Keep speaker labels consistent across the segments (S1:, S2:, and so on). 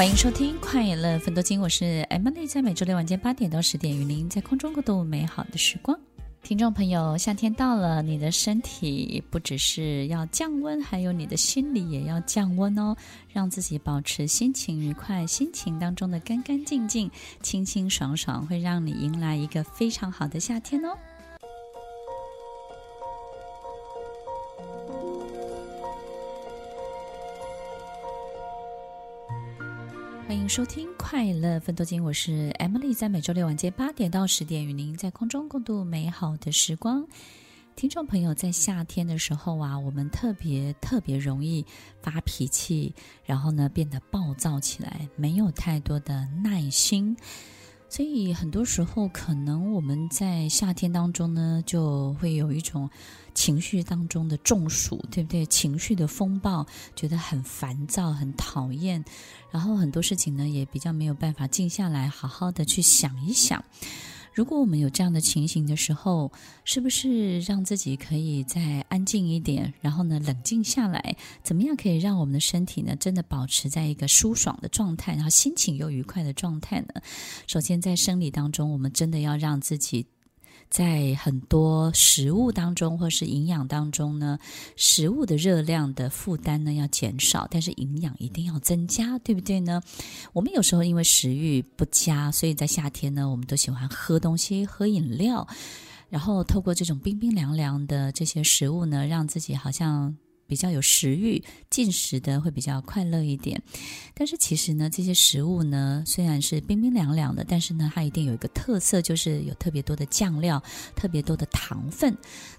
S1: 欢迎收听《快乐分多金》，我是 Emily，在每周六晚间八点到十点，与您在空中共度美好的时光。听众朋友，夏天到了，你的身体不只是要降温，还有你的心里也要降温哦，让自己保持心情愉快，心情当中的干干净净、清清爽爽，会让你迎来一个非常好的夏天哦。收听《快乐奋斗金》，我是 Emily，在每周六晚间八点到十点，与您在空中共度美好的时光。听众朋友，在夏天的时候啊，我们特别特别容易发脾气，然后呢，变得暴躁起来，没有太多的耐心。所以很多时候，可能我们在夏天当中呢，就会有一种情绪当中的中暑，对不对？情绪的风暴，觉得很烦躁、很讨厌，然后很多事情呢，也比较没有办法静下来，好好的去想一想。如果我们有这样的情形的时候，是不是让自己可以再安静一点，然后呢，冷静下来，怎么样可以让我们的身体呢，真的保持在一个舒爽的状态，然后心情又愉快的状态呢？首先，在生理当中，我们真的要让自己。在很多食物当中，或是营养当中呢，食物的热量的负担呢要减少，但是营养一定要增加，对不对呢？我们有时候因为食欲不佳，所以在夏天呢，我们都喜欢喝东西、喝饮料，然后透过这种冰冰凉凉的这些食物呢，让自己好像。比较有食欲，进食的会比较快乐一点。但是其实呢，这些食物呢，虽然是冰冰凉凉的，但是呢，它一定有一个特色，就是有特别多的酱料，特别多的糖分。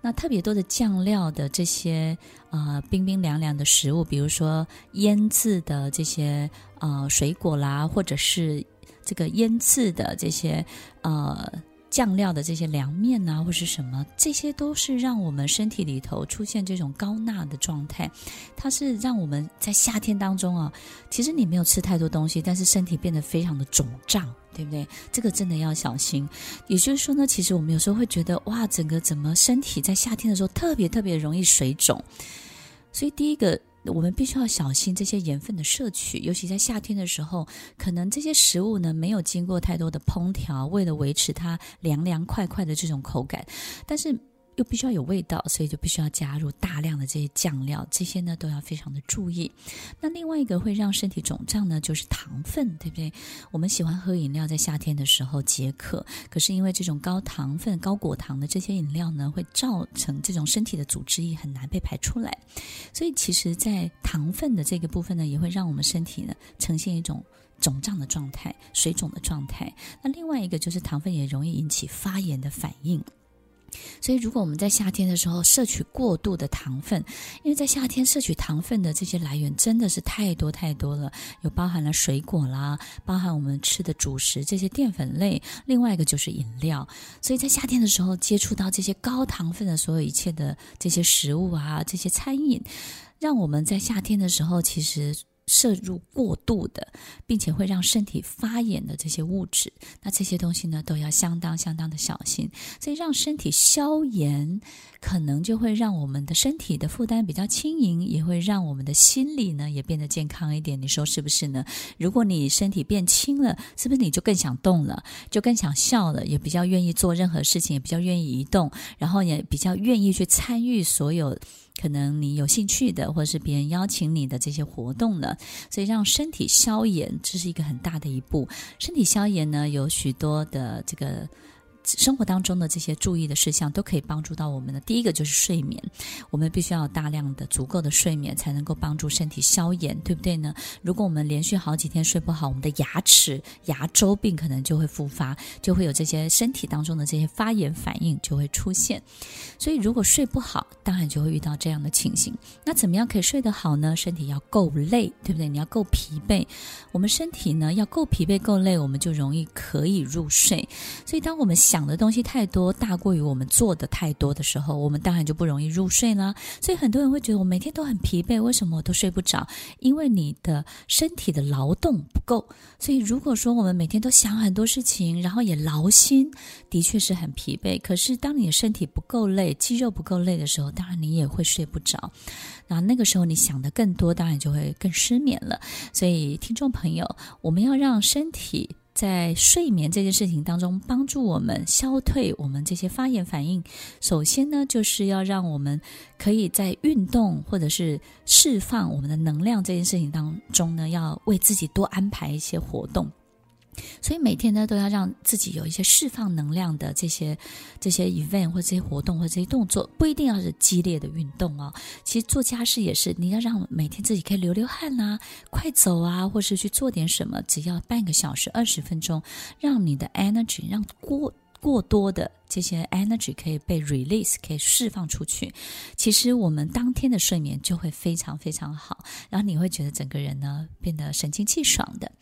S1: 那特别多的酱料的这些呃冰冰凉凉的食物，比如说腌制的这些呃水果啦，或者是这个腌制的这些呃。酱料的这些凉面啊，或是什么，这些都是让我们身体里头出现这种高钠的状态。它是让我们在夏天当中啊，其实你没有吃太多东西，但是身体变得非常的肿胀，对不对？这个真的要小心。也就是说呢，其实我们有时候会觉得，哇，整个怎么身体在夏天的时候特别特别容易水肿。所以第一个。我们必须要小心这些盐分的摄取，尤其在夏天的时候，可能这些食物呢没有经过太多的烹调，为了维持它凉凉快快的这种口感，但是。又必须要有味道，所以就必须要加入大量的这些酱料，这些呢都要非常的注意。那另外一个会让身体肿胀呢，就是糖分，对不对？我们喜欢喝饮料，在夏天的时候解渴，可是因为这种高糖分、高果糖的这些饮料呢，会造成这种身体的组织液很难被排出来，所以其实，在糖分的这个部分呢，也会让我们身体呢呈现一种肿胀的状态、水肿的状态。那另外一个就是糖分也容易引起发炎的反应。所以，如果我们在夏天的时候摄取过度的糖分，因为在夏天摄取糖分的这些来源真的是太多太多了，有包含了水果啦，包含我们吃的主食这些淀粉类，另外一个就是饮料。所以在夏天的时候接触到这些高糖分的所有一切的这些食物啊，这些餐饮，让我们在夏天的时候其实。摄入过度的，并且会让身体发炎的这些物质，那这些东西呢，都要相当相当的小心。所以让身体消炎，可能就会让我们的身体的负担比较轻盈，也会让我们的心理呢也变得健康一点。你说是不是呢？如果你身体变轻了，是不是你就更想动了，就更想笑了，也比较愿意做任何事情，也比较愿意移动，然后也比较愿意去参与所有。可能你有兴趣的，或者是别人邀请你的这些活动了，所以让身体消炎，这是一个很大的一步。身体消炎呢，有许多的这个。生活当中的这些注意的事项都可以帮助到我们的。第一个就是睡眠，我们必须要有大量的足够的睡眠，才能够帮助身体消炎，对不对呢？如果我们连续好几天睡不好，我们的牙齿、牙周病可能就会复发，就会有这些身体当中的这些发炎反应就会出现。所以，如果睡不好，当然就会遇到这样的情形。那怎么样可以睡得好呢？身体要够累，对不对？你要够疲惫。我们身体呢要够疲惫、够累，我们就容易可以入睡。所以，当我们想的东西太多，大过于我们做的太多的时候，我们当然就不容易入睡了。所以很多人会觉得我每天都很疲惫，为什么我都睡不着？因为你的身体的劳动不够。所以如果说我们每天都想很多事情，然后也劳心，的确是很疲惫。可是当你的身体不够累，肌肉不够累的时候，当然你也会睡不着。那那个时候你想的更多，当然就会更失眠了。所以听众朋友，我们要让身体。在睡眠这件事情当中，帮助我们消退我们这些发炎反应。首先呢，就是要让我们可以在运动或者是释放我们的能量这件事情当中呢，要为自己多安排一些活动。所以每天呢，都要让自己有一些释放能量的这些这些 event 或这些活动或这些动作，不一定要是激烈的运动哦。其实做家事也是，你要让每天自己可以流流汗啊，快走啊，或是去做点什么，只要半个小时、二十分钟，让你的 energy 让过过多的这些 energy 可以被 release，可以释放出去。其实我们当天的睡眠就会非常非常好，然后你会觉得整个人呢变得神清气爽的。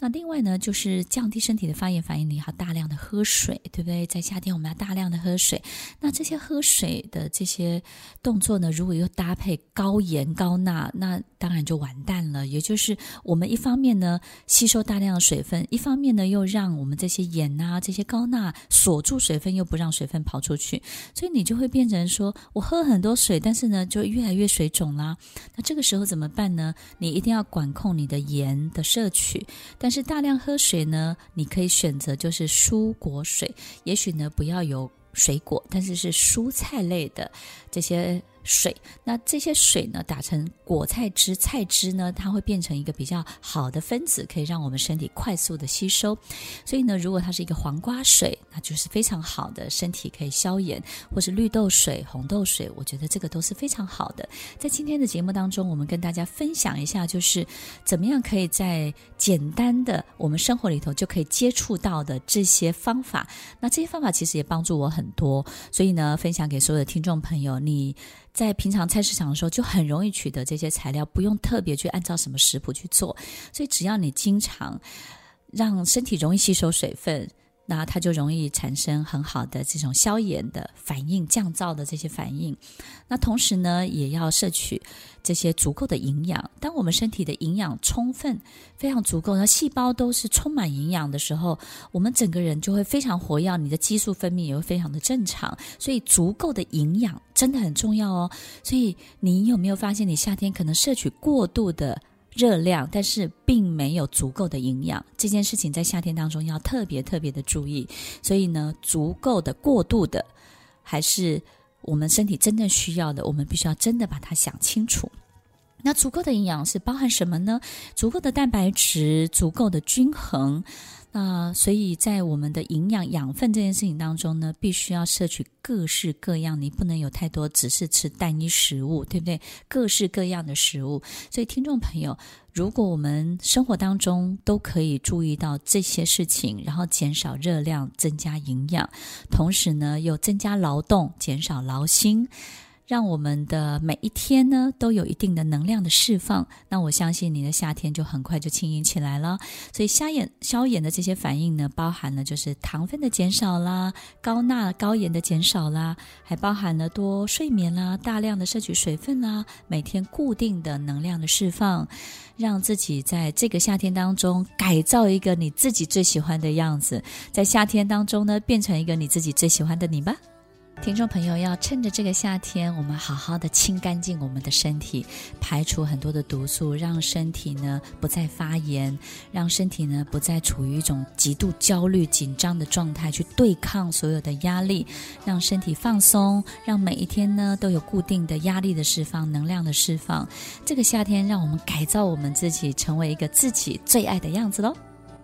S1: 那另外呢，就是降低身体的发炎反应，你要大量的喝水，对不对？在夏天我们要大量的喝水。那这些喝水的这些动作呢，如果又搭配高盐高钠，那当然就完蛋了。也就是我们一方面呢吸收大量的水分，一方面呢又让我们这些盐啊这些高钠锁住水分，又不让水分跑出去，所以你就会变成说我喝很多水，但是呢就越来越水肿啦。那这个时候怎么办呢？你一定要管控你的盐的摄取。但但是大量喝水呢，你可以选择就是蔬果水，也许呢不要有水果，但是是蔬菜类的这些。水，那这些水呢，打成果菜汁、菜汁呢，它会变成一个比较好的分子，可以让我们身体快速的吸收。所以呢，如果它是一个黄瓜水，那就是非常好的，身体可以消炎；或是绿豆水、红豆水，我觉得这个都是非常好的。在今天的节目当中，我们跟大家分享一下，就是怎么样可以在简单的我们生活里头就可以接触到的这些方法。那这些方法其实也帮助我很多，所以呢，分享给所有的听众朋友，你。在平常菜市场的时候，就很容易取得这些材料，不用特别去按照什么食谱去做。所以只要你经常让身体容易吸收水分。那它就容易产生很好的这种消炎的反应、降噪的这些反应。那同时呢，也要摄取这些足够的营养。当我们身体的营养充分、非常足够，那细胞都是充满营养的时候，我们整个人就会非常活跃，你的激素分泌也会非常的正常。所以，足够的营养真的很重要哦。所以，你有没有发现，你夏天可能摄取过度的？热量，但是并没有足够的营养，这件事情在夏天当中要特别特别的注意。所以呢，足够的、过度的，还是我们身体真正需要的，我们必须要真的把它想清楚。那足够的营养是包含什么呢？足够的蛋白质，足够的均衡。那所以在我们的营养养分这件事情当中呢，必须要摄取各式各样，你不能有太多只是吃单一食物，对不对？各式各样的食物。所以听众朋友，如果我们生活当中都可以注意到这些事情，然后减少热量，增加营养，同时呢又增加劳动，减少劳心。让我们的每一天呢都有一定的能量的释放，那我相信你的夏天就很快就轻盈起来了。所以消炎消炎的这些反应呢，包含了就是糖分的减少啦，高钠高盐的减少啦，还包含了多睡眠啦，大量的摄取水分啦，每天固定的能量的释放，让自己在这个夏天当中改造一个你自己最喜欢的样子，在夏天当中呢变成一个你自己最喜欢的你吧。听众朋友，要趁着这个夏天，我们好好的清干净我们的身体，排除很多的毒素，让身体呢不再发炎，让身体呢不再处于一种极度焦虑、紧张的状态，去对抗所有的压力，让身体放松，让每一天呢都有固定的压力的释放、能量的释放。这个夏天，让我们改造我们自己，成为一个自己最爱的样子喽。